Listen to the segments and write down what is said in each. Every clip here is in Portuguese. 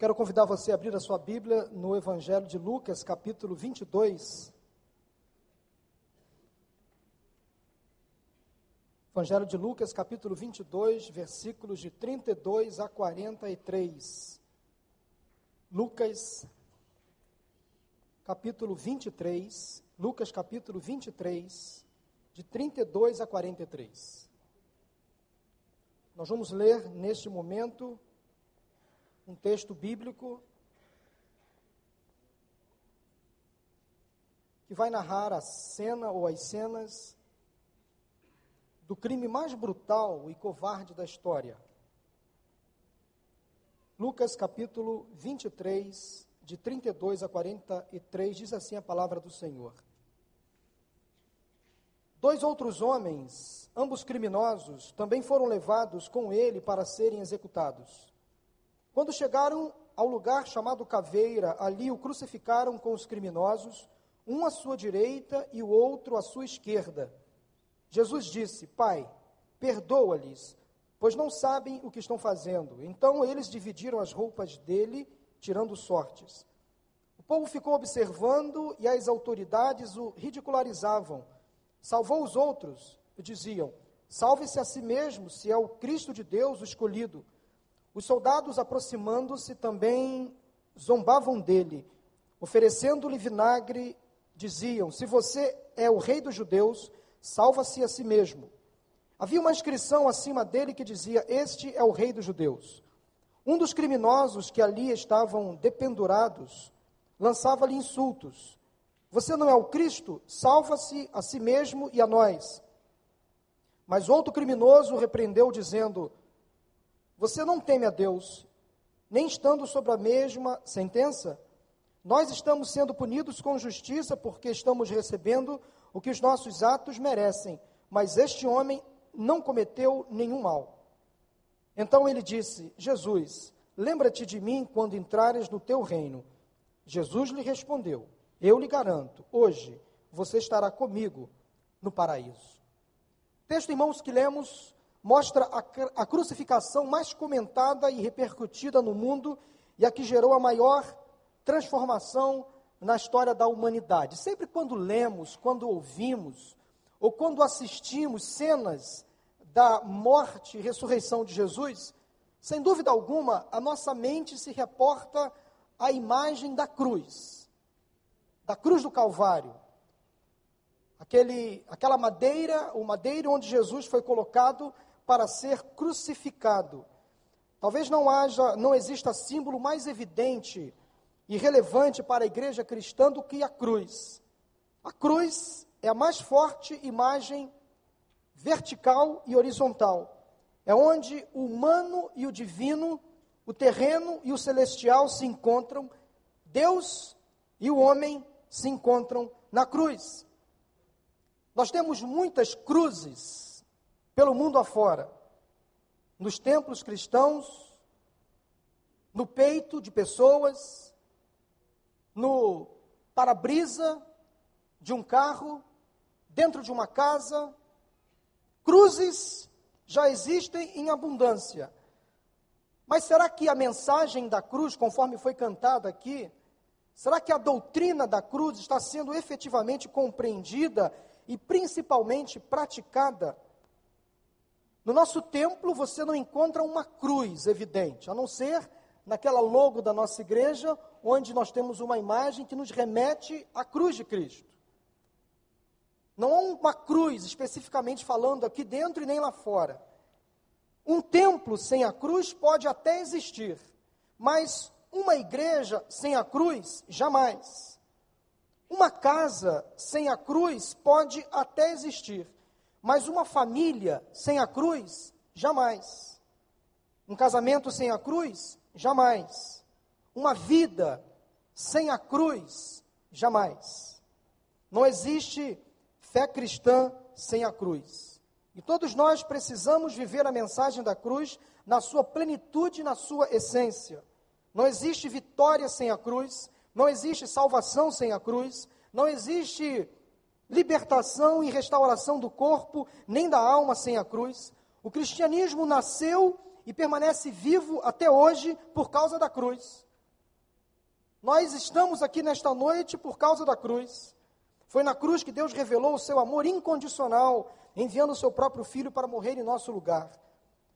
Quero convidar você a abrir a sua Bíblia no Evangelho de Lucas, capítulo 22. Evangelho de Lucas, capítulo 22, versículos de 32 a 43. Lucas, capítulo 23. Lucas, capítulo 23, de 32 a 43. Nós vamos ler neste momento um texto bíblico que vai narrar a cena ou as cenas do crime mais brutal e covarde da história. Lucas capítulo 23, de 32 a 43, diz assim a palavra do Senhor. Dois outros homens, ambos criminosos, também foram levados com ele para serem executados. Quando chegaram ao lugar chamado Caveira, ali o crucificaram com os criminosos, um à sua direita e o outro à sua esquerda. Jesus disse: Pai, perdoa-lhes, pois não sabem o que estão fazendo. Então eles dividiram as roupas dele, tirando sortes. O povo ficou observando e as autoridades o ridicularizavam. Salvou os outros, diziam: Salve-se a si mesmo, se é o Cristo de Deus, o escolhido. Os soldados, aproximando-se, também zombavam dele, oferecendo-lhe vinagre, diziam: Se você é o rei dos judeus, salva-se a si mesmo. Havia uma inscrição acima dele que dizia: Este é o rei dos judeus. Um dos criminosos que ali estavam dependurados lançava-lhe insultos: Você não é o Cristo? Salva-se a si mesmo e a nós. Mas outro criminoso repreendeu, dizendo: você não teme a Deus, nem estando sob a mesma sentença? Nós estamos sendo punidos com justiça porque estamos recebendo o que os nossos atos merecem, mas este homem não cometeu nenhum mal. Então ele disse: Jesus, lembra-te de mim quando entrares no teu reino. Jesus lhe respondeu: Eu lhe garanto, hoje você estará comigo no paraíso. Texto, irmãos, que lemos mostra a, a crucificação mais comentada e repercutida no mundo e a que gerou a maior transformação na história da humanidade. Sempre quando lemos, quando ouvimos, ou quando assistimos cenas da morte e ressurreição de Jesus, sem dúvida alguma, a nossa mente se reporta à imagem da cruz, da cruz do Calvário. Aquele, aquela madeira, o madeiro onde Jesus foi colocado para ser crucificado. Talvez não haja, não exista símbolo mais evidente e relevante para a igreja cristã do que a cruz. A cruz é a mais forte imagem vertical e horizontal. É onde o humano e o divino, o terreno e o celestial se encontram, Deus e o homem se encontram na cruz. Nós temos muitas cruzes pelo mundo afora, nos templos cristãos, no peito de pessoas, no para-brisa de um carro, dentro de uma casa. Cruzes já existem em abundância. Mas será que a mensagem da cruz, conforme foi cantada aqui, será que a doutrina da cruz está sendo efetivamente compreendida e principalmente praticada no nosso templo você não encontra uma cruz evidente, a não ser naquela logo da nossa igreja, onde nós temos uma imagem que nos remete à cruz de Cristo. Não há uma cruz especificamente falando aqui dentro e nem lá fora. Um templo sem a cruz pode até existir, mas uma igreja sem a cruz, jamais. Uma casa sem a cruz pode até existir, mas uma família sem a cruz, jamais. Um casamento sem a cruz, jamais. Uma vida sem a cruz, jamais. Não existe fé cristã sem a cruz. E todos nós precisamos viver a mensagem da cruz na sua plenitude, na sua essência. Não existe vitória sem a cruz, não existe salvação sem a cruz, não existe libertação e restauração do corpo, nem da alma sem a cruz. O cristianismo nasceu e permanece vivo até hoje por causa da cruz. Nós estamos aqui nesta noite por causa da cruz. Foi na cruz que Deus revelou o seu amor incondicional, enviando o seu próprio filho para morrer em nosso lugar.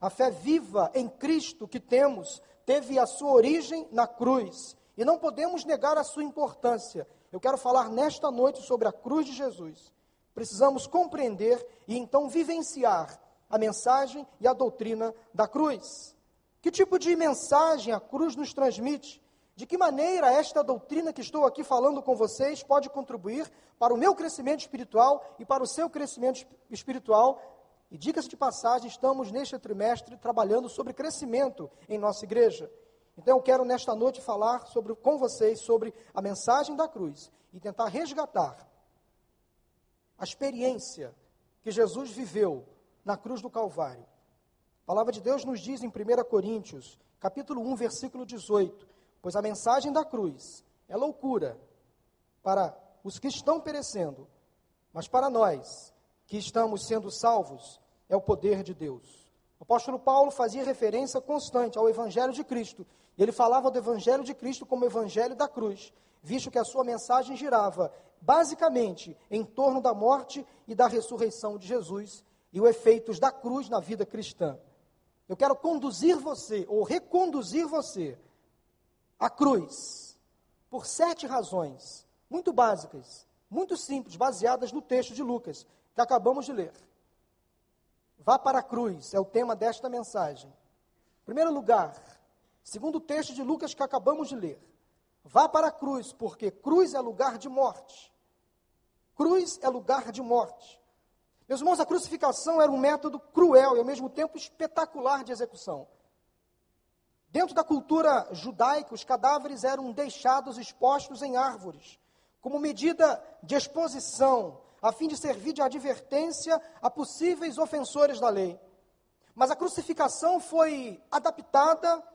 A fé viva em Cristo que temos teve a sua origem na cruz e não podemos negar a sua importância. Eu quero falar nesta noite sobre a cruz de Jesus. Precisamos compreender e então vivenciar a mensagem e a doutrina da cruz. Que tipo de mensagem a cruz nos transmite? De que maneira esta doutrina que estou aqui falando com vocês pode contribuir para o meu crescimento espiritual e para o seu crescimento espiritual? E diga-se de passagem, estamos neste trimestre trabalhando sobre crescimento em nossa igreja. Então eu quero nesta noite falar sobre, com vocês sobre a mensagem da cruz e tentar resgatar a experiência que Jesus viveu na cruz do Calvário. A palavra de Deus nos diz em 1 Coríntios, capítulo 1, versículo 18: Pois a mensagem da cruz é loucura para os que estão perecendo, mas para nós que estamos sendo salvos, é o poder de Deus. O apóstolo Paulo fazia referência constante ao Evangelho de Cristo. Ele falava do Evangelho de Cristo como Evangelho da cruz, visto que a sua mensagem girava basicamente em torno da morte e da ressurreição de Jesus e os efeitos da cruz na vida cristã. Eu quero conduzir você, ou reconduzir você, à cruz, por sete razões, muito básicas, muito simples, baseadas no texto de Lucas, que acabamos de ler. Vá para a cruz, é o tema desta mensagem. Em primeiro lugar, segundo o texto de Lucas que acabamos de ler, vá para a cruz, porque cruz é lugar de morte. Cruz é lugar de morte. Meus irmãos, a crucificação era um método cruel e ao mesmo tempo espetacular de execução. Dentro da cultura judaica, os cadáveres eram deixados expostos em árvores, como medida de exposição, a fim de servir de advertência a possíveis ofensores da lei. Mas a crucificação foi adaptada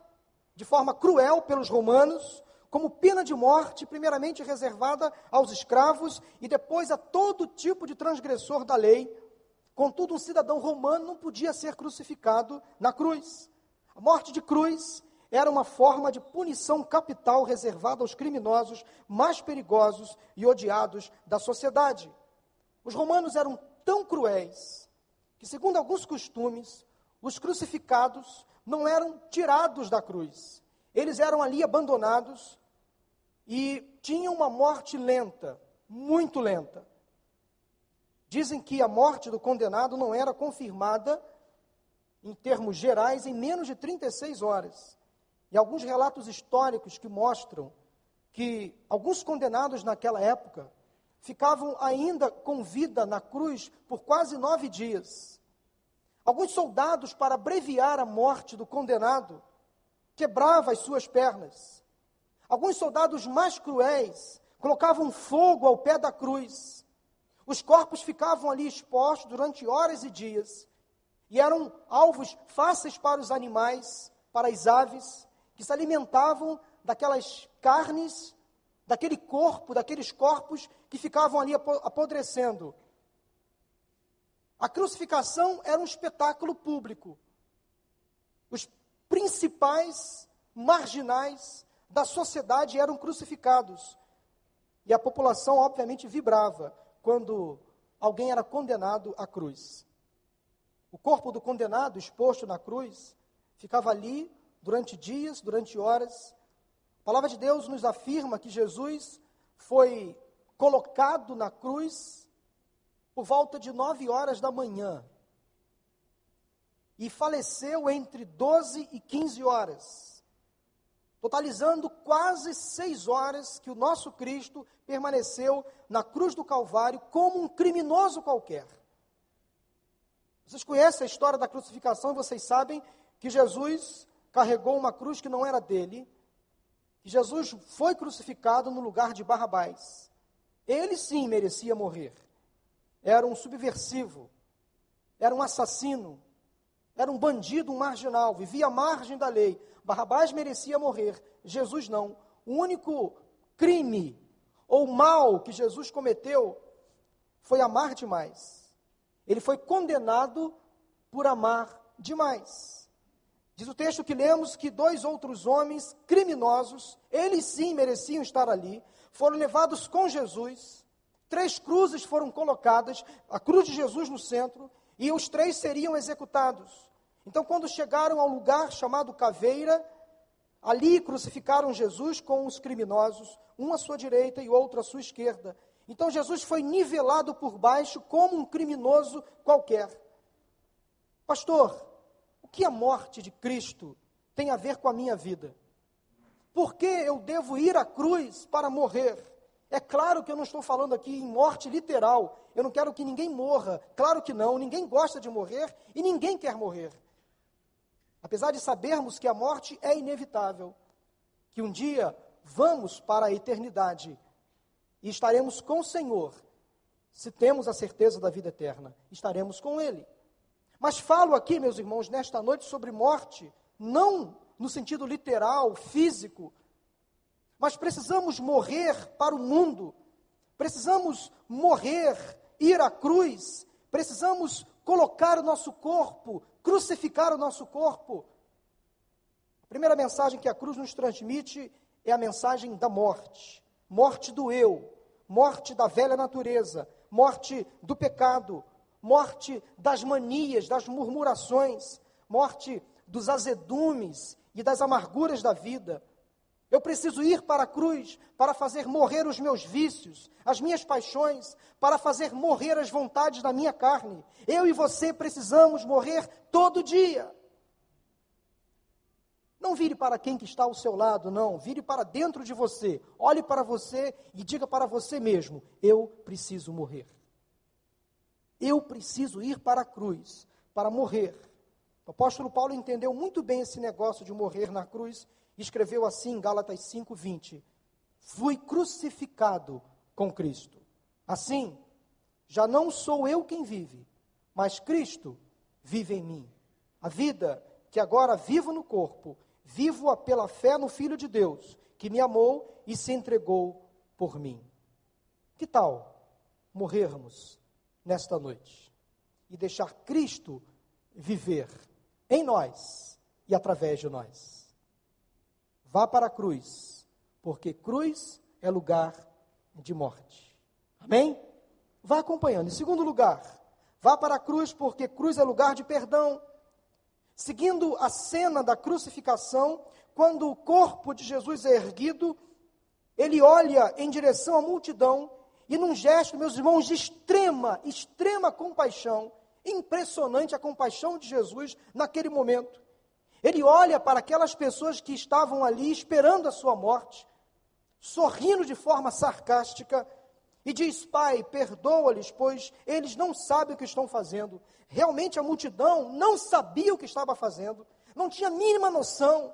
de forma cruel pelos romanos, como pena de morte, primeiramente reservada aos escravos e depois a todo tipo de transgressor da lei. Contudo, um cidadão romano não podia ser crucificado na cruz. A morte de cruz era uma forma de punição capital reservada aos criminosos mais perigosos e odiados da sociedade. Os romanos eram tão cruéis que, segundo alguns costumes, os crucificados não eram tirados da cruz. Eles eram ali abandonados e tinha uma morte lenta, muito lenta. Dizem que a morte do condenado não era confirmada, em termos gerais, em menos de 36 horas. E alguns relatos históricos que mostram que alguns condenados naquela época ficavam ainda com vida na cruz por quase nove dias. Alguns soldados, para abreviar a morte do condenado, quebravam as suas pernas Alguns soldados mais cruéis colocavam fogo ao pé da cruz. Os corpos ficavam ali expostos durante horas e dias e eram alvos fáceis para os animais, para as aves, que se alimentavam daquelas carnes, daquele corpo, daqueles corpos que ficavam ali apodrecendo. A crucificação era um espetáculo público. Os principais marginais da sociedade eram crucificados. E a população, obviamente, vibrava quando alguém era condenado à cruz. O corpo do condenado, exposto na cruz, ficava ali durante dias, durante horas. A palavra de Deus nos afirma que Jesus foi colocado na cruz por volta de nove horas da manhã e faleceu entre 12 e 15 horas totalizando quase seis horas que o nosso Cristo permaneceu na cruz do Calvário como um criminoso qualquer. Vocês conhecem a história da crucificação, vocês sabem que Jesus carregou uma cruz que não era dele, que Jesus foi crucificado no lugar de Barrabás. Ele sim merecia morrer. Era um subversivo, era um assassino, era um bandido, um marginal, vivia à margem da lei, Barrabás merecia morrer, Jesus não. O único crime ou mal que Jesus cometeu foi amar demais. Ele foi condenado por amar demais. Diz o texto que lemos que dois outros homens criminosos, eles sim mereciam estar ali, foram levados com Jesus. Três cruzes foram colocadas, a cruz de Jesus no centro, e os três seriam executados. Então, quando chegaram ao lugar chamado Caveira, ali crucificaram Jesus com os criminosos, um à sua direita e outro à sua esquerda. Então, Jesus foi nivelado por baixo como um criminoso qualquer. Pastor, que a morte de Cristo tem a ver com a minha vida? Por que eu devo ir à cruz para morrer? É claro que eu não estou falando aqui em morte literal. Eu não quero que ninguém morra. Claro que não. Ninguém gosta de morrer e ninguém quer morrer. Apesar de sabermos que a morte é inevitável, que um dia vamos para a eternidade e estaremos com o Senhor, se temos a certeza da vida eterna, estaremos com Ele. Mas falo aqui, meus irmãos, nesta noite sobre morte, não no sentido literal, físico, mas precisamos morrer para o mundo, precisamos morrer, ir à cruz, precisamos colocar o nosso corpo, crucificar o nosso corpo. A primeira mensagem que a cruz nos transmite é a mensagem da morte. Morte do eu, morte da velha natureza, morte do pecado, morte das manias, das murmurações, morte dos azedumes e das amarguras da vida. Eu preciso ir para a cruz para fazer morrer os meus vícios, as minhas paixões, para fazer morrer as vontades da minha carne. Eu e você precisamos morrer todo dia. Não vire para quem que está ao seu lado, não. Vire para dentro de você. Olhe para você e diga para você mesmo: eu preciso morrer. Eu preciso ir para a cruz para morrer. O apóstolo Paulo entendeu muito bem esse negócio de morrer na cruz e escreveu assim em Gálatas 5:20: Fui crucificado com Cristo. Assim, já não sou eu quem vive, mas Cristo vive em mim. A vida que agora vivo no corpo, vivo-a pela fé no Filho de Deus, que me amou e se entregou por mim. Que tal morrermos nesta noite e deixar Cristo viver em nós e através de nós. Vá para a cruz, porque cruz é lugar de morte. Amém? Vá acompanhando. Em segundo lugar, vá para a cruz, porque cruz é lugar de perdão. Seguindo a cena da crucificação, quando o corpo de Jesus é erguido, ele olha em direção à multidão e num gesto, meus irmãos, de extrema, extrema compaixão, impressionante a compaixão de Jesus naquele momento. Ele olha para aquelas pessoas que estavam ali esperando a sua morte, sorrindo de forma sarcástica, e diz: Pai, perdoa-lhes, pois eles não sabem o que estão fazendo. Realmente a multidão não sabia o que estava fazendo, não tinha a mínima noção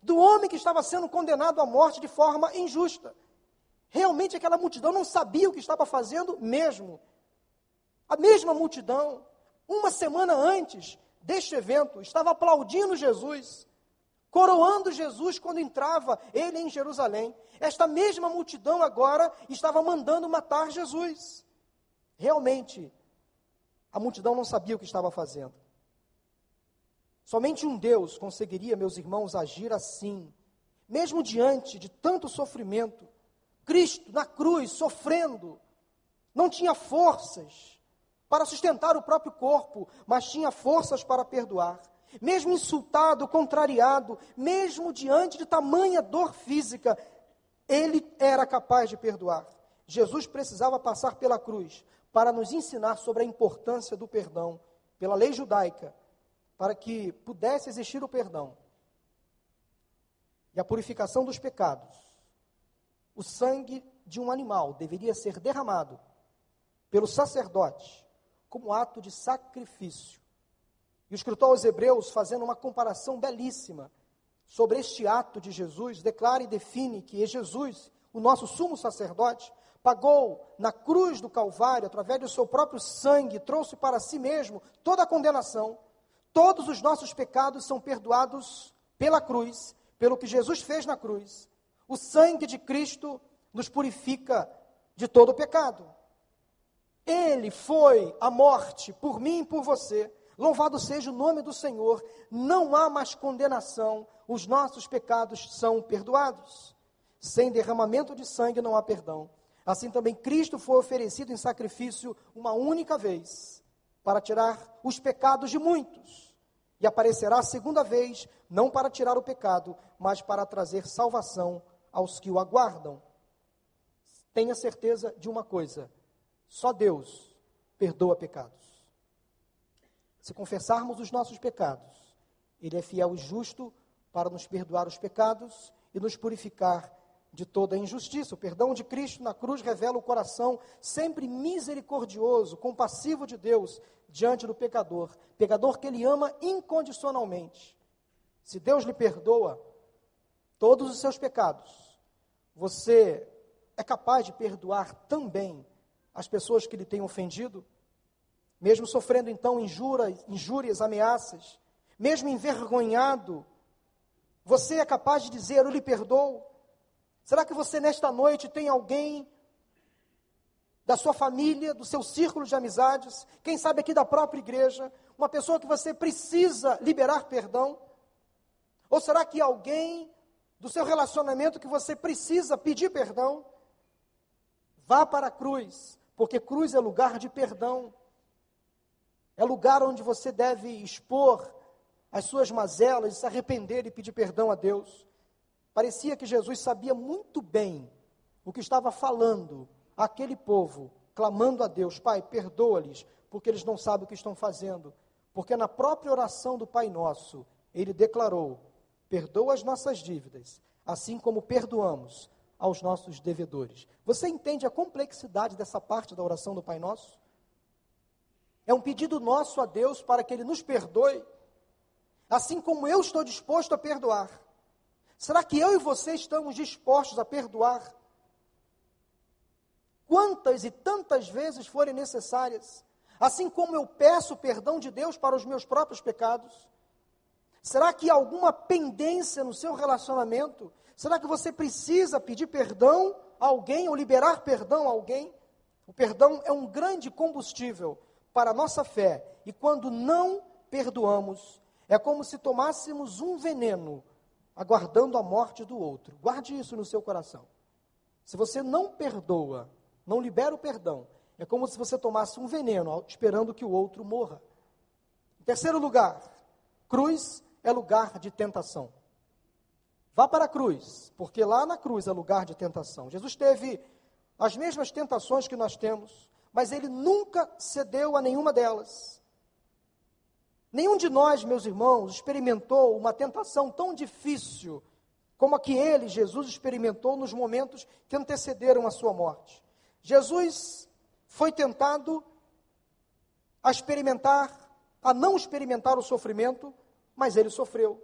do homem que estava sendo condenado à morte de forma injusta. Realmente aquela multidão não sabia o que estava fazendo mesmo. A mesma multidão, uma semana antes deste evento, estava aplaudindo Jesus, coroando Jesus quando entrava ele em Jerusalém. Esta mesma multidão agora estava mandando matar Jesus. Realmente, a multidão não sabia o que estava fazendo. Somente um Deus conseguiria, meus irmãos, agir assim, mesmo diante de tanto sofrimento, Cristo na cruz, sofrendo, não tinha forças para sustentar o próprio corpo, mas tinha forças para perdoar. Mesmo insultado, contrariado, mesmo diante de tamanha dor física, ele era capaz de perdoar. Jesus precisava passar pela cruz para nos ensinar sobre a importância do perdão, pela lei judaica, para que pudesse existir o perdão e a purificação dos pecados o sangue de um animal deveria ser derramado pelo sacerdote como ato de sacrifício. E o escritor aos Hebreus, fazendo uma comparação belíssima sobre este ato de Jesus, declara e define que Jesus, o nosso sumo sacerdote, pagou na cruz do Calvário, através do seu próprio sangue, trouxe para si mesmo toda a condenação. Todos os nossos pecados são perdoados pela cruz, pelo que Jesus fez na cruz. O sangue de Cristo nos purifica de todo o pecado. Ele foi a morte por mim e por você, Louvado seja o nome do Senhor, não há mais condenação, os nossos pecados são perdoados. Sem derramamento de sangue não há perdão. Assim também Cristo foi oferecido em sacrifício uma única vez, para tirar os pecados de muitos. E aparecerá a segunda vez, não para tirar o pecado, mas para trazer salvação aos que o aguardam. Tenha certeza de uma coisa: só Deus perdoa pecados. Se confessarmos os nossos pecados, Ele é fiel e justo para nos perdoar os pecados e nos purificar de toda injustiça. O perdão de Cristo na cruz revela o coração sempre misericordioso, compassivo de Deus diante do pecador, pecador que ele ama incondicionalmente. Se Deus lhe perdoa todos os seus pecados, você é capaz de perdoar também as pessoas que lhe têm ofendido, mesmo sofrendo então injúrias, injúrias ameaças, mesmo envergonhado, você é capaz de dizer: Eu lhe perdoo. Será que você nesta noite tem alguém da sua família, do seu círculo de amizades, quem sabe aqui da própria igreja, uma pessoa que você precisa liberar perdão? Ou será que alguém do seu relacionamento que você precisa pedir perdão? Vá para a cruz, porque cruz é lugar de perdão. É lugar onde você deve expor as suas mazelas, se arrepender e pedir perdão a Deus. Parecia que Jesus sabia muito bem o que estava falando àquele povo, clamando a Deus: Pai, perdoa-lhes, porque eles não sabem o que estão fazendo. Porque na própria oração do Pai Nosso, ele declarou: Perdoa as nossas dívidas, assim como perdoamos aos nossos devedores. Você entende a complexidade dessa parte da oração do Pai Nosso? É um pedido nosso a Deus para que Ele nos perdoe, assim como eu estou disposto a perdoar. Será que eu e você estamos dispostos a perdoar? Quantas e tantas vezes forem necessárias, assim como eu peço perdão de Deus para os meus próprios pecados? Será que há alguma pendência no seu relacionamento? Será que você precisa pedir perdão a alguém ou liberar perdão a alguém? O perdão é um grande combustível para a nossa fé, e quando não perdoamos, é como se tomássemos um veneno aguardando a morte do outro. Guarde isso no seu coração. Se você não perdoa, não libera o perdão, é como se você tomasse um veneno esperando que o outro morra. Em terceiro lugar, cruz é lugar de tentação. Vá para a cruz, porque lá na cruz é lugar de tentação. Jesus teve as mesmas tentações que nós temos, mas ele nunca cedeu a nenhuma delas. Nenhum de nós, meus irmãos, experimentou uma tentação tão difícil como a que ele, Jesus, experimentou nos momentos que antecederam a sua morte. Jesus foi tentado a experimentar, a não experimentar o sofrimento, mas ele sofreu.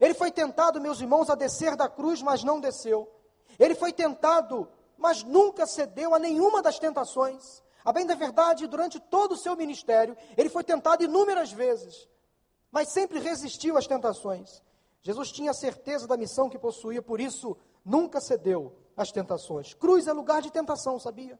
Ele foi tentado, meus irmãos, a descer da cruz, mas não desceu. Ele foi tentado, mas nunca cedeu a nenhuma das tentações. A bem da verdade, durante todo o seu ministério, ele foi tentado inúmeras vezes, mas sempre resistiu às tentações. Jesus tinha certeza da missão que possuía, por isso nunca cedeu às tentações. Cruz é lugar de tentação, sabia?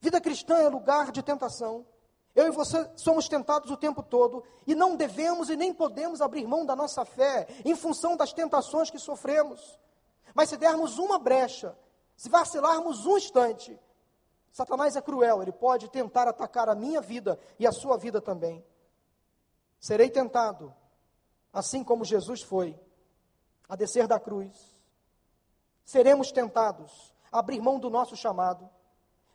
Vida cristã é lugar de tentação. Eu e você somos tentados o tempo todo e não devemos e nem podemos abrir mão da nossa fé em função das tentações que sofremos. Mas se dermos uma brecha, se vacilarmos um instante, Satanás é cruel, ele pode tentar atacar a minha vida e a sua vida também. Serei tentado, assim como Jesus foi, a descer da cruz. Seremos tentados a abrir mão do nosso chamado.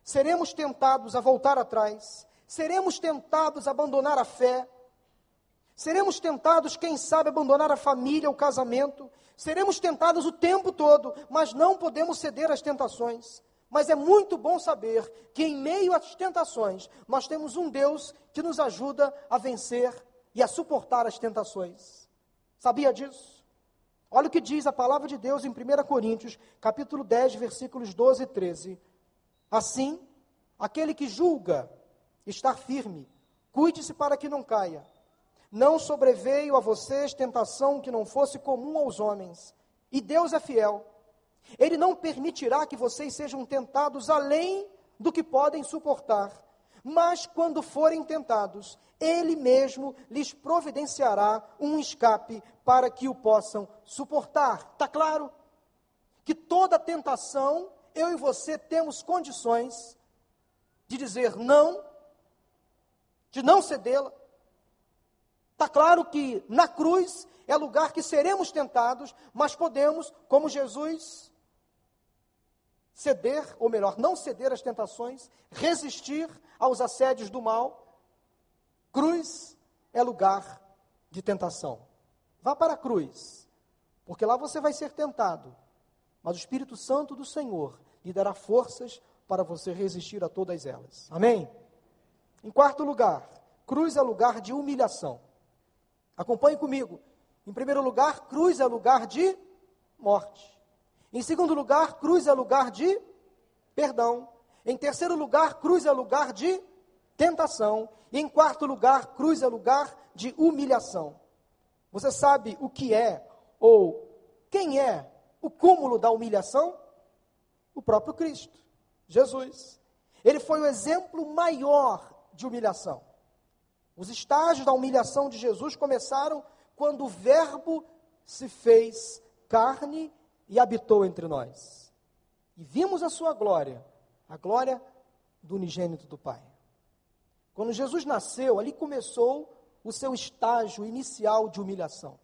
Seremos tentados a voltar atrás. Seremos tentados a abandonar a fé. Seremos tentados, quem sabe, abandonar a família, o casamento. Seremos tentados o tempo todo, mas não podemos ceder às tentações. Mas é muito bom saber que em meio às tentações, nós temos um Deus que nos ajuda a vencer e a suportar as tentações. Sabia disso? Olha o que diz a palavra de Deus em 1 Coríntios, capítulo 10, versículos 12 e 13. Assim, aquele que julga estar firme, cuide-se para que não caia. Não sobreveio a vocês tentação que não fosse comum aos homens, e Deus é fiel ele não permitirá que vocês sejam tentados além do que podem suportar. Mas quando forem tentados, ele mesmo lhes providenciará um escape para que o possam suportar. Está claro? Que toda tentação, eu e você temos condições de dizer não, de não cedê-la. Está claro que na cruz é lugar que seremos tentados, mas podemos, como Jesus, ceder, ou melhor, não ceder às tentações, resistir aos assédios do mal. Cruz é lugar de tentação. Vá para a cruz, porque lá você vai ser tentado, mas o Espírito Santo do Senhor lhe dará forças para você resistir a todas elas. Amém? Em quarto lugar, cruz é lugar de humilhação. Acompanhe comigo. Em primeiro lugar, cruz é lugar de morte. Em segundo lugar, cruz é lugar de perdão. Em terceiro lugar, cruz é lugar de tentação. E em quarto lugar, cruz é lugar de humilhação. Você sabe o que é ou quem é o cúmulo da humilhação? O próprio Cristo, Jesus. Ele foi o exemplo maior de humilhação. Os estágios da humilhação de Jesus começaram quando o Verbo se fez carne e habitou entre nós. E vimos a sua glória, a glória do unigênito do Pai. Quando Jesus nasceu, ali começou o seu estágio inicial de humilhação.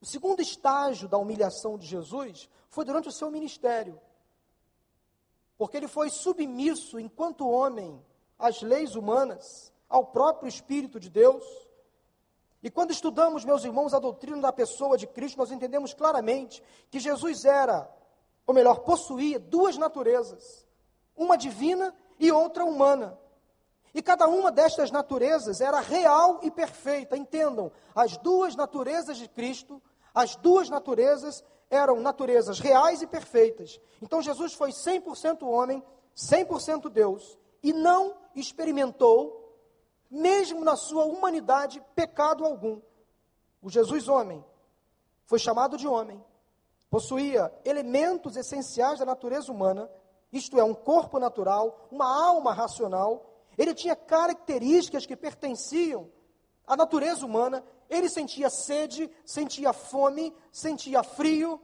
O segundo estágio da humilhação de Jesus foi durante o seu ministério. Porque ele foi submisso, enquanto homem, às leis humanas, ao próprio Espírito de Deus. E quando estudamos, meus irmãos, a doutrina da pessoa de Cristo, nós entendemos claramente que Jesus era, ou melhor, possuía duas naturezas, uma divina e outra humana. E cada uma destas naturezas era real e perfeita. Entendam, as duas naturezas de Cristo, as duas naturezas eram naturezas reais e perfeitas. Então Jesus foi 100% homem, 100% Deus, e não experimentou mesmo na sua humanidade, pecado algum. O Jesus homem foi chamado de homem, possuía elementos essenciais da natureza humana, isto é, um corpo natural, uma alma racional, ele tinha características que pertenciam à natureza humana, ele sentia sede, sentia fome, sentia frio,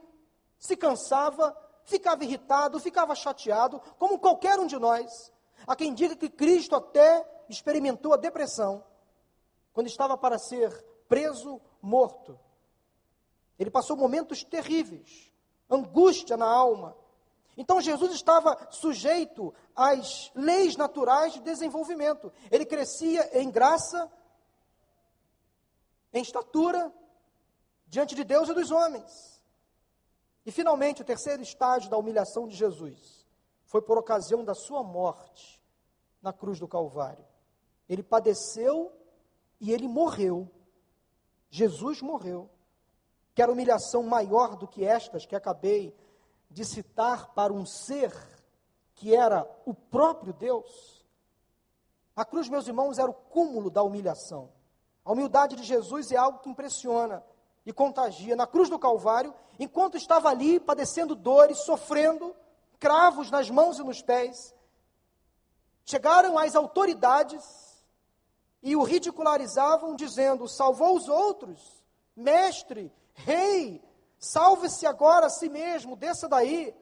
se cansava, ficava irritado, ficava chateado, como qualquer um de nós. Há quem diga que Cristo até experimentou a depressão quando estava para ser preso, morto. Ele passou momentos terríveis, angústia na alma. Então Jesus estava sujeito às leis naturais de desenvolvimento. Ele crescia em graça, em estatura, diante de Deus e dos homens. E finalmente, o terceiro estágio da humilhação de Jesus foi por ocasião da sua morte na cruz do Calvário. Ele padeceu e ele morreu. Jesus morreu. Quer humilhação maior do que estas que acabei de citar para um ser que era o próprio Deus? A cruz, meus irmãos, era o cúmulo da humilhação. A humildade de Jesus é algo que impressiona e contagia. Na cruz do Calvário, enquanto estava ali padecendo dores, sofrendo, cravos nas mãos e nos pés, chegaram as autoridades e o ridicularizavam, dizendo: salvou os outros, mestre, rei, salve-se agora a si mesmo, desça daí.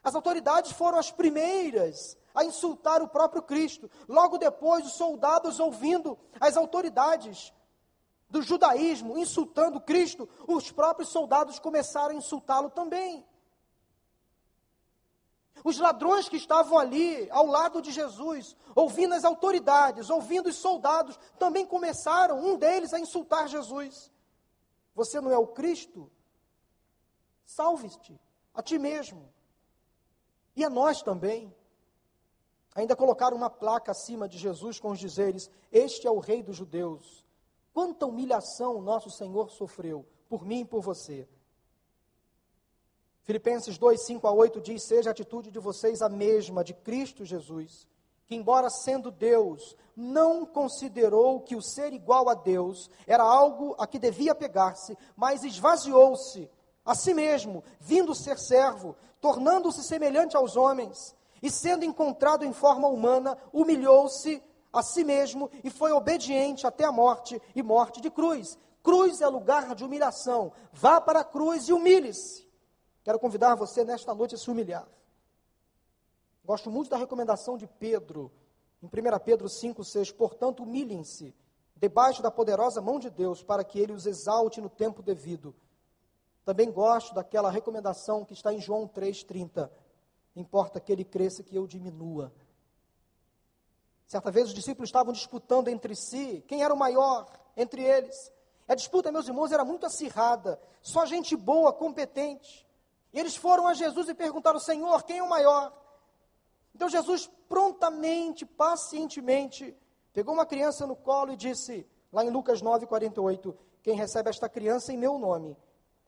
As autoridades foram as primeiras a insultar o próprio Cristo. Logo depois, os soldados, ouvindo as autoridades do judaísmo insultando Cristo, os próprios soldados começaram a insultá-lo também. Os ladrões que estavam ali, ao lado de Jesus, ouvindo as autoridades, ouvindo os soldados, também começaram, um deles, a insultar Jesus. Você não é o Cristo? Salve-te a ti mesmo. E a nós também. Ainda colocaram uma placa acima de Jesus com os dizeres: Este é o Rei dos Judeus. Quanta humilhação nosso Senhor sofreu por mim e por você. Filipenses 2, 5 a 8 diz: Seja a atitude de vocês a mesma de Cristo Jesus, que, embora sendo Deus, não considerou que o ser igual a Deus era algo a que devia pegar-se, mas esvaziou-se a si mesmo, vindo ser servo, tornando-se semelhante aos homens, E sendo encontrado em forma humana, humilhou-se a si mesmo e foi obediente até a morte e morte de cruz. Cruz é lugar de humilhação. Vá para a cruz e humilhe-se. Quero convidar você nesta noite a se humilhar. Gosto muito da recomendação de Pedro, em 1 Pedro 5, 6. Portanto, humilhem-se debaixo da poderosa mão de Deus, para que ele os exalte no tempo devido. Também gosto daquela recomendação que está em João 3,30. Importa que ele cresça que eu diminua. Certa vez os discípulos estavam disputando entre si quem era o maior entre eles. A disputa, meus irmãos, era muito acirrada. Só gente boa, competente. E eles foram a Jesus e perguntaram: Senhor, quem é o maior? Então Jesus prontamente, pacientemente, pegou uma criança no colo e disse, lá em Lucas 9, 48, quem recebe esta criança em meu nome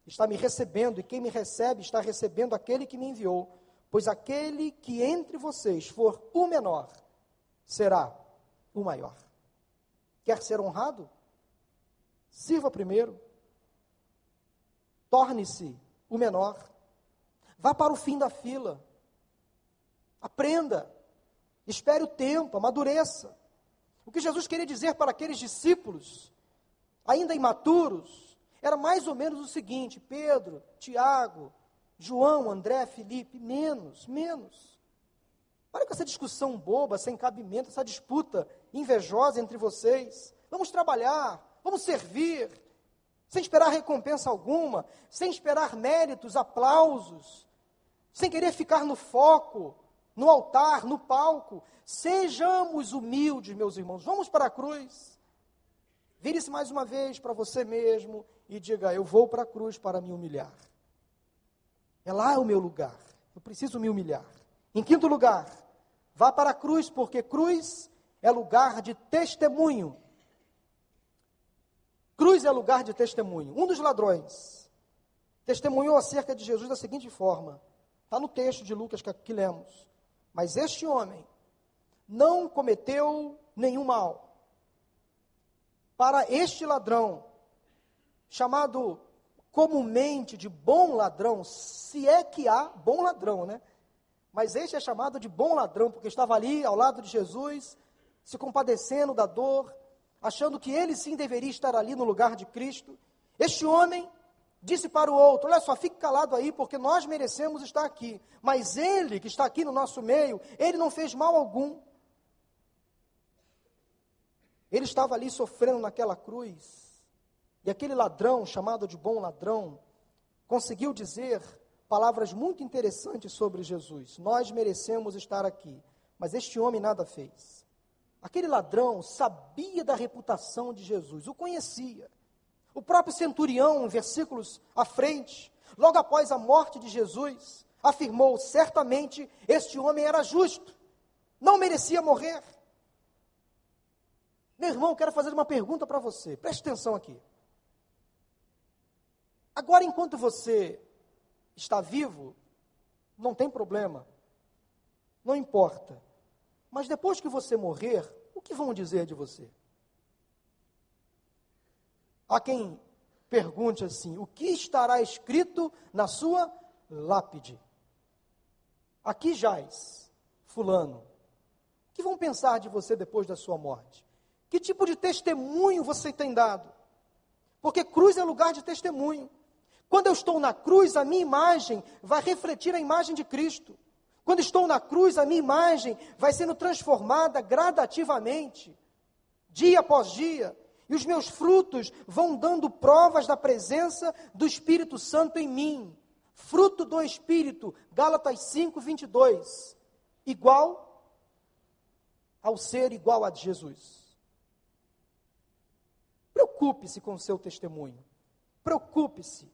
está me recebendo, e quem me recebe está recebendo aquele que me enviou, pois aquele que entre vocês for o menor, será o maior. Quer ser honrado? Sirva primeiro. Torne-se o menor. Vá para o fim da fila. Aprenda. Espere o tempo, amadureça. O que Jesus queria dizer para aqueles discípulos, ainda imaturos, era mais ou menos o seguinte: Pedro, Tiago, João, André, Felipe, menos, menos. Para com essa discussão boba, sem cabimento, essa disputa invejosa entre vocês. Vamos trabalhar, vamos servir, sem esperar recompensa alguma, sem esperar méritos, aplausos, sem querer ficar no foco, no altar, no palco. Sejamos humildes, meus irmãos. Vamos para a cruz. Vire-se mais uma vez para você mesmo e diga: Eu vou para a cruz para me humilhar. É lá o meu lugar. Eu preciso me humilhar. Em quinto lugar, vá para a cruz, porque cruz é lugar de testemunho. Cruz é lugar de testemunho. Um dos ladrões testemunhou acerca de Jesus da seguinte forma: está no texto de Lucas que, que lemos. Mas este homem não cometeu nenhum mal. Para este ladrão, chamado comumente de bom ladrão, se é que há bom ladrão, né? Mas este é chamado de bom ladrão, porque estava ali ao lado de Jesus, se compadecendo da dor, achando que ele sim deveria estar ali no lugar de Cristo. Este homem disse para o outro: Olha só, fique calado aí, porque nós merecemos estar aqui. Mas ele, que está aqui no nosso meio, ele não fez mal algum. Ele estava ali sofrendo naquela cruz. E aquele ladrão, chamado de bom ladrão, conseguiu dizer palavras muito interessantes sobre Jesus. Nós merecemos estar aqui, mas este homem nada fez. Aquele ladrão sabia da reputação de Jesus, o conhecia. O próprio centurião, versículos à frente, logo após a morte de Jesus, afirmou: certamente este homem era justo, não merecia morrer. Meu irmão, quero fazer uma pergunta para você, preste atenção aqui. Agora, enquanto você está vivo, não tem problema, não importa. Mas depois que você morrer, o que vão dizer de você? Há quem pergunte assim: o que estará escrito na sua lápide? Aqui jaz, Fulano. O que vão pensar de você depois da sua morte? Que tipo de testemunho você tem dado? Porque cruz é lugar de testemunho. Quando eu estou na cruz, a minha imagem vai refletir a imagem de Cristo. Quando estou na cruz, a minha imagem vai sendo transformada gradativamente, dia após dia, e os meus frutos vão dando provas da presença do Espírito Santo em mim. Fruto do Espírito, Gálatas 5, 22. Igual ao ser igual a Jesus. Preocupe-se com o seu testemunho. Preocupe-se.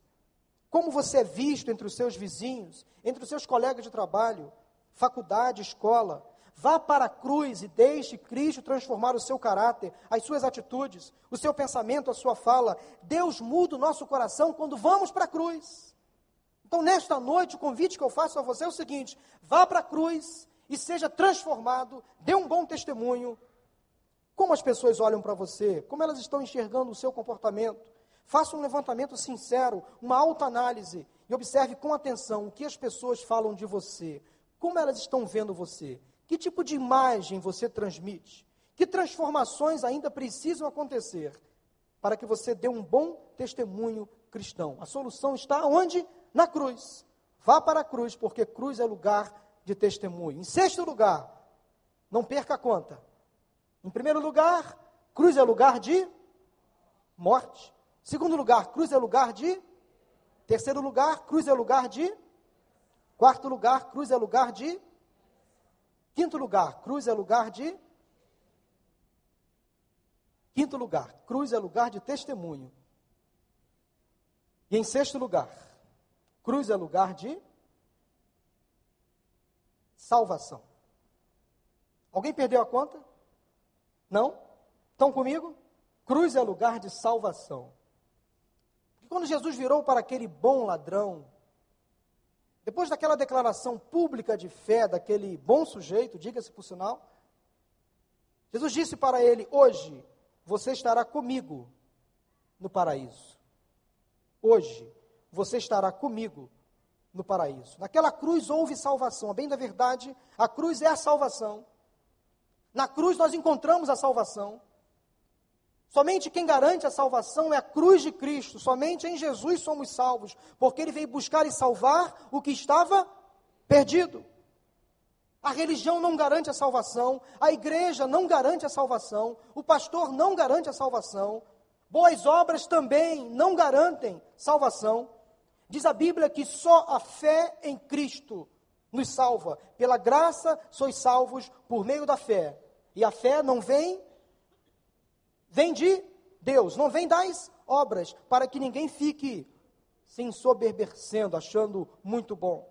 Como você é visto entre os seus vizinhos, entre os seus colegas de trabalho, faculdade, escola. Vá para a cruz e deixe Cristo transformar o seu caráter, as suas atitudes, o seu pensamento, a sua fala. Deus muda o nosso coração quando vamos para a cruz. Então, nesta noite, o convite que eu faço a você é o seguinte: vá para a cruz e seja transformado, dê um bom testemunho. Como as pessoas olham para você, como elas estão enxergando o seu comportamento. Faça um levantamento sincero, uma autoanálise e observe com atenção o que as pessoas falam de você, Como elas estão vendo você? Que tipo de imagem você transmite? Que transformações ainda precisam acontecer para que você dê um bom testemunho cristão? A solução está onde? Na cruz. Vá para a cruz, porque cruz é lugar de testemunho. Em sexto lugar, não perca a conta. Em primeiro lugar, cruz é lugar de morte. Segundo lugar, cruz é lugar de. Terceiro lugar, cruz é lugar de. Quarto lugar, cruz é lugar de. Quinto lugar, cruz é lugar de. Quinto lugar, cruz é lugar de testemunho. E em sexto lugar, cruz é lugar de salvação. Alguém perdeu a conta? Não? Estão comigo? Cruz é lugar de salvação. E quando Jesus virou para aquele bom ladrão, depois daquela declaração pública de fé daquele bom sujeito, diga-se por sinal, Jesus disse para ele: Hoje você estará comigo no paraíso. Hoje você estará comigo no paraíso. Naquela cruz houve salvação. A bem da verdade, a cruz é a salvação. Na cruz nós encontramos a salvação. Somente quem garante a salvação é a cruz de Cristo. Somente em Jesus somos salvos, porque ele veio buscar e salvar o que estava perdido. A religião não garante a salvação, a igreja não garante a salvação, o pastor não garante a salvação, boas obras também não garantem salvação. Diz a Bíblia que só a fé em Cristo nos salva. Pela graça sois salvos por meio da fé. E a fé não vem vem de Deus, não vem das obras, para que ninguém fique se ensoberbecendo, achando muito bom.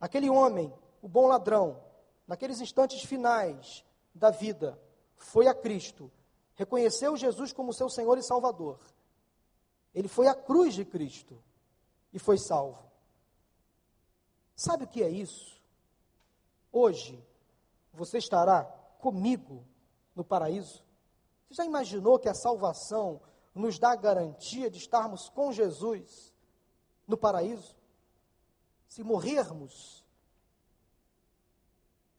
Aquele homem, o bom ladrão, naqueles instantes finais da vida, foi a Cristo, reconheceu Jesus como seu Senhor e Salvador. Ele foi à cruz de Cristo e foi salvo. Sabe o que é isso? Hoje, você estará comigo no paraíso. Você já imaginou que a salvação nos dá a garantia de estarmos com Jesus no paraíso? Se morrermos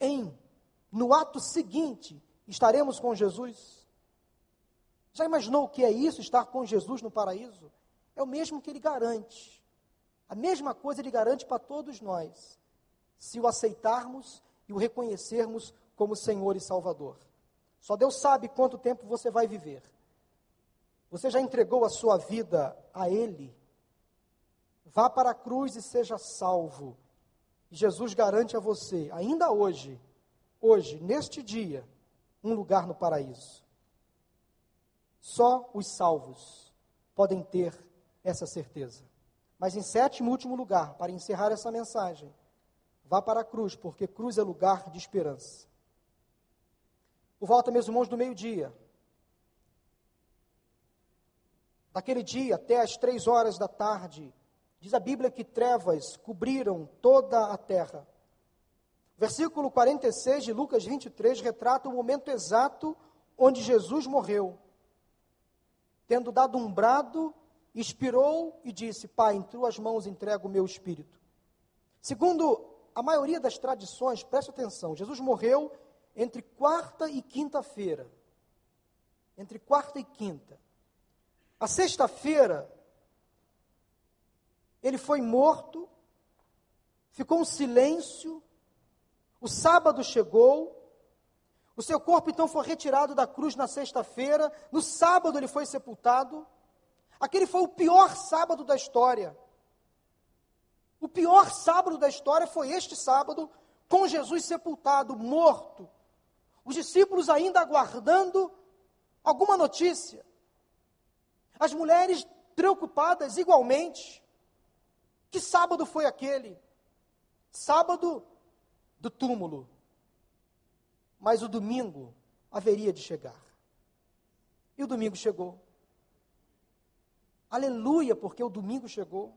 em no ato seguinte estaremos com Jesus? Já imaginou o que é isso, estar com Jesus no paraíso? É o mesmo que ele garante. A mesma coisa ele garante para todos nós, se o aceitarmos e o reconhecermos como Senhor e Salvador. Só Deus sabe quanto tempo você vai viver. Você já entregou a sua vida a Ele? Vá para a cruz e seja salvo. Jesus garante a você, ainda hoje, hoje, neste dia, um lugar no paraíso. Só os salvos podem ter essa certeza. Mas em sétimo e último lugar, para encerrar essa mensagem, vá para a cruz, porque cruz é lugar de esperança. Por volta mesmo, irmãos, do meio-dia, daquele dia até as três horas da tarde, diz a Bíblia que trevas cobriram toda a terra. Versículo 46 de Lucas 23 retrata o momento exato onde Jesus morreu. Tendo dado um brado, expirou e disse: Pai, em tuas mãos entrego o meu espírito. Segundo a maioria das tradições, preste atenção, Jesus morreu entre quarta e quinta-feira. Entre quarta e quinta. A sexta-feira, ele foi morto, ficou um silêncio. O sábado chegou, o seu corpo então foi retirado da cruz na sexta-feira. No sábado ele foi sepultado. Aquele foi o pior sábado da história. O pior sábado da história foi este sábado, com Jesus sepultado, morto. Os discípulos ainda aguardando alguma notícia. As mulheres preocupadas igualmente. Que sábado foi aquele? Sábado do túmulo. Mas o domingo haveria de chegar. E o domingo chegou. Aleluia, porque o domingo chegou.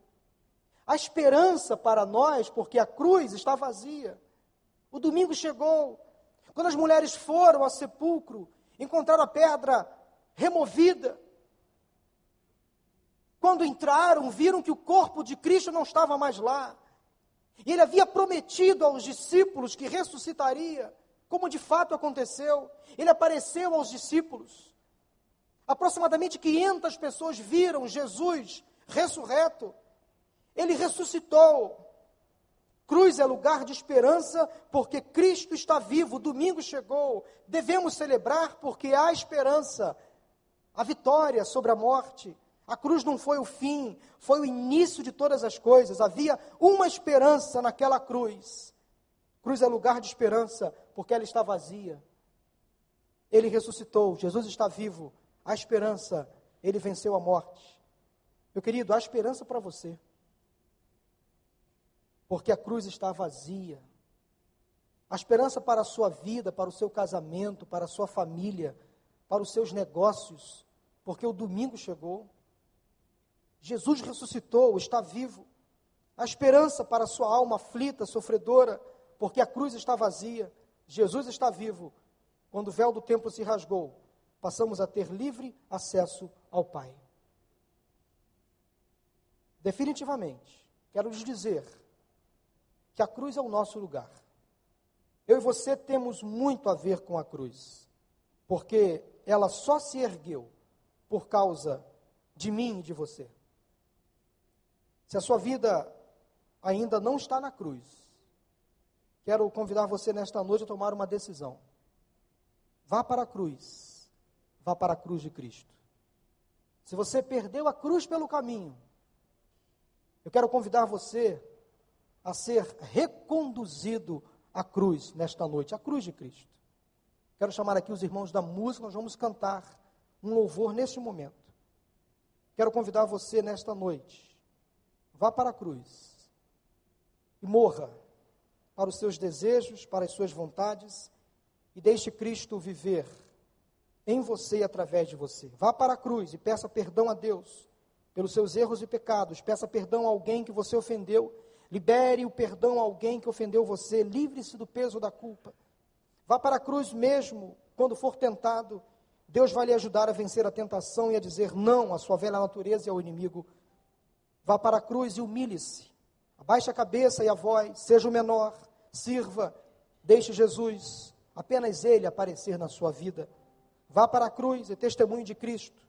A esperança para nós, porque a cruz está vazia. O domingo chegou. Quando as mulheres foram ao sepulcro, encontraram a pedra removida. Quando entraram, viram que o corpo de Cristo não estava mais lá. E ele havia prometido aos discípulos que ressuscitaria, como de fato aconteceu. Ele apareceu aos discípulos. Aproximadamente 500 pessoas viram Jesus ressurreto. Ele ressuscitou. Cruz é lugar de esperança, porque Cristo está vivo. Domingo chegou. Devemos celebrar porque há esperança. A vitória sobre a morte. A cruz não foi o fim, foi o início de todas as coisas. Havia uma esperança naquela cruz. Cruz é lugar de esperança, porque ela está vazia. Ele ressuscitou, Jesus está vivo. A esperança, ele venceu a morte. Meu querido, há esperança para você porque a cruz está vazia. A esperança para a sua vida, para o seu casamento, para a sua família, para os seus negócios, porque o domingo chegou. Jesus ressuscitou, está vivo. A esperança para a sua alma aflita, sofredora, porque a cruz está vazia. Jesus está vivo. Quando o véu do templo se rasgou, passamos a ter livre acesso ao Pai. Definitivamente, quero lhes dizer que a cruz é o nosso lugar. Eu e você temos muito a ver com a cruz, porque ela só se ergueu por causa de mim e de você. Se a sua vida ainda não está na cruz, quero convidar você nesta noite a tomar uma decisão. Vá para a cruz, vá para a cruz de Cristo. Se você perdeu a cruz pelo caminho, eu quero convidar você a ser reconduzido à cruz nesta noite, à cruz de Cristo. Quero chamar aqui os irmãos da música, nós vamos cantar um louvor neste momento. Quero convidar você nesta noite, vá para a cruz e morra para os seus desejos, para as suas vontades e deixe Cristo viver em você e através de você. Vá para a cruz e peça perdão a Deus pelos seus erros e pecados, peça perdão a alguém que você ofendeu Libere o perdão a alguém que ofendeu você, livre-se do peso da culpa. Vá para a cruz mesmo, quando for tentado. Deus vai lhe ajudar a vencer a tentação e a dizer não à sua velha natureza e ao inimigo. Vá para a cruz e humilhe-se. Abaixe a cabeça e a voz, seja o menor, sirva, deixe Jesus, apenas Ele aparecer na sua vida. Vá para a cruz e testemunho de Cristo.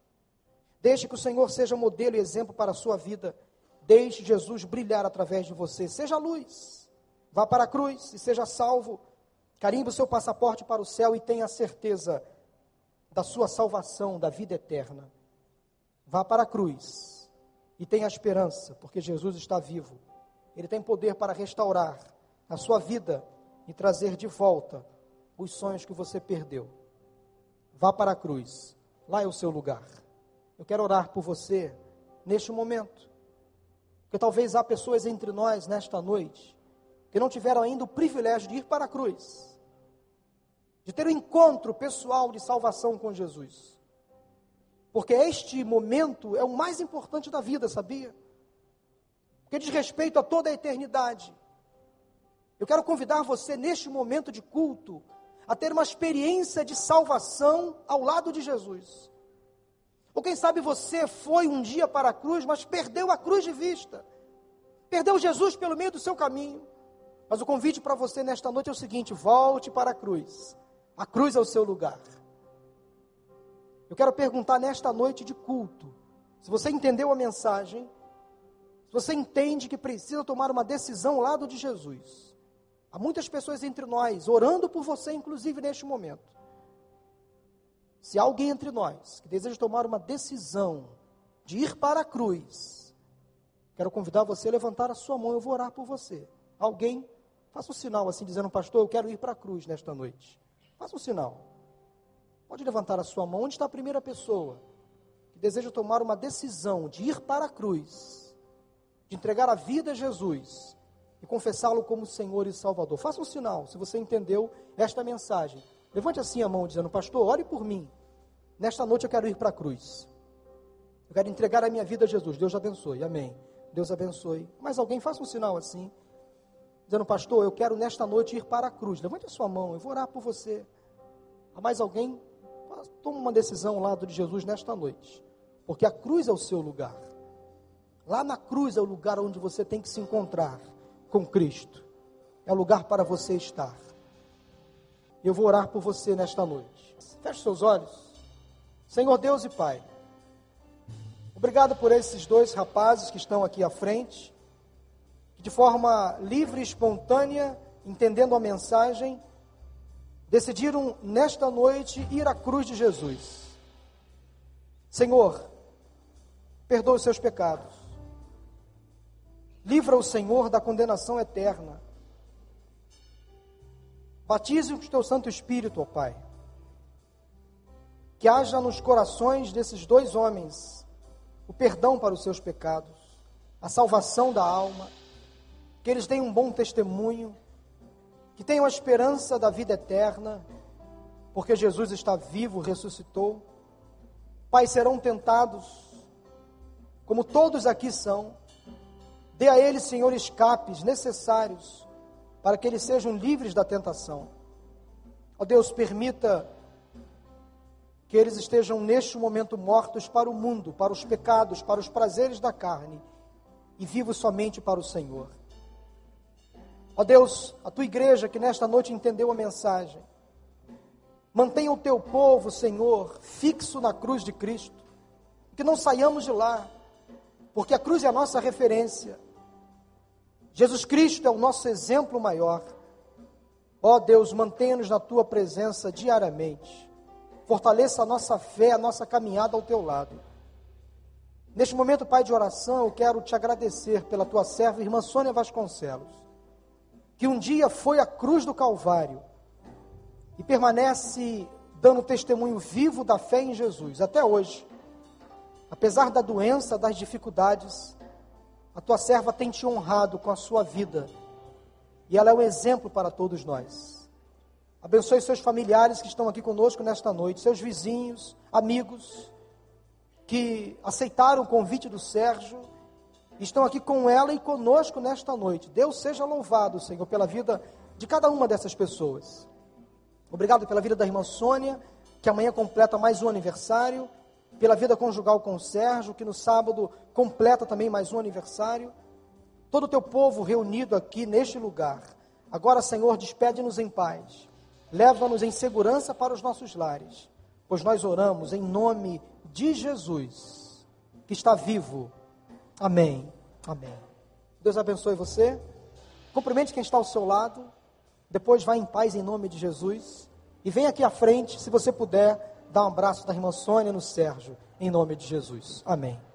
Deixe que o Senhor seja modelo e exemplo para a sua vida. Deixe Jesus brilhar através de você. Seja luz. Vá para a cruz e seja salvo. Carimbe o seu passaporte para o céu e tenha certeza da sua salvação, da vida eterna. Vá para a cruz e tenha esperança, porque Jesus está vivo. Ele tem poder para restaurar a sua vida e trazer de volta os sonhos que você perdeu. Vá para a cruz, lá é o seu lugar. Eu quero orar por você neste momento. Porque talvez há pessoas entre nós nesta noite que não tiveram ainda o privilégio de ir para a cruz, de ter um encontro pessoal de salvação com Jesus. Porque este momento é o mais importante da vida, sabia? Porque diz respeito a toda a eternidade. Eu quero convidar você neste momento de culto a ter uma experiência de salvação ao lado de Jesus. Ou quem sabe você foi um dia para a cruz, mas perdeu a cruz de vista. Perdeu Jesus pelo meio do seu caminho. Mas o convite para você nesta noite é o seguinte: volte para a cruz. A cruz é o seu lugar. Eu quero perguntar nesta noite de culto, se você entendeu a mensagem, se você entende que precisa tomar uma decisão ao lado de Jesus. Há muitas pessoas entre nós orando por você, inclusive neste momento. Se alguém entre nós que deseja tomar uma decisão de ir para a cruz, quero convidar você a levantar a sua mão, eu vou orar por você. Alguém, faça um sinal assim, dizendo, pastor, eu quero ir para a cruz nesta noite. Faça um sinal. Pode levantar a sua mão. Onde está a primeira pessoa que deseja tomar uma decisão de ir para a cruz, de entregar a vida a Jesus e confessá-lo como Senhor e Salvador? Faça um sinal, se você entendeu esta mensagem. Levante assim a mão, dizendo: Pastor, ore por mim. Nesta noite eu quero ir para a cruz. Eu quero entregar a minha vida a Jesus. Deus abençoe. Amém. Deus abençoe. Mas alguém faça um sinal assim, dizendo: Pastor, eu quero nesta noite ir para a cruz. Levante a sua mão, eu vou orar por você. Há mais alguém? Toma uma decisão ao lado de Jesus nesta noite. Porque a cruz é o seu lugar. Lá na cruz é o lugar onde você tem que se encontrar com Cristo. É o lugar para você estar. Eu vou orar por você nesta noite. Feche seus olhos. Senhor Deus e Pai, obrigado por esses dois rapazes que estão aqui à frente, que de forma livre e espontânea, entendendo a mensagem, decidiram nesta noite ir à cruz de Jesus. Senhor, perdoa os seus pecados. Livra o Senhor da condenação eterna. Batize o teu Santo Espírito, ó Pai. Que haja nos corações desses dois homens o perdão para os seus pecados, a salvação da alma, que eles tenham um bom testemunho, que tenham a esperança da vida eterna, porque Jesus está vivo, ressuscitou. Pai, serão tentados, como todos aqui são. Dê a eles, Senhor, escapes necessários para que eles sejam livres da tentação. Ó Deus, permita que eles estejam neste momento mortos para o mundo, para os pecados, para os prazeres da carne e vivos somente para o Senhor. Ó Deus, a tua igreja que nesta noite entendeu a mensagem, mantenha o teu povo, Senhor, fixo na cruz de Cristo, que não saiamos de lá, porque a cruz é a nossa referência. Jesus Cristo é o nosso exemplo maior. Ó oh Deus, mantenha-nos na tua presença diariamente. Fortaleça a nossa fé, a nossa caminhada ao teu lado. Neste momento, Pai de oração, eu quero te agradecer pela tua serva, irmã Sônia Vasconcelos, que um dia foi à cruz do Calvário e permanece dando testemunho vivo da fé em Jesus até hoje. Apesar da doença, das dificuldades, a tua serva tem te honrado com a sua vida. E ela é um exemplo para todos nós. Abençoe seus familiares que estão aqui conosco nesta noite, seus vizinhos, amigos, que aceitaram o convite do Sérgio, estão aqui com ela e conosco nesta noite. Deus seja louvado, Senhor, pela vida de cada uma dessas pessoas. Obrigado pela vida da irmã Sônia, que amanhã completa mais um aniversário pela vida conjugal com o Sérgio, que no sábado completa também mais um aniversário. Todo o teu povo reunido aqui neste lugar. Agora, Senhor, despede-nos em paz. Leva-nos em segurança para os nossos lares, pois nós oramos em nome de Jesus, que está vivo. Amém. Amém. Deus abençoe você. Cumprimente quem está ao seu lado. Depois vá em paz em nome de Jesus. E vem aqui à frente, se você puder, Dá um abraço da irmã Sônia no Sérgio, em nome de Jesus. Amém.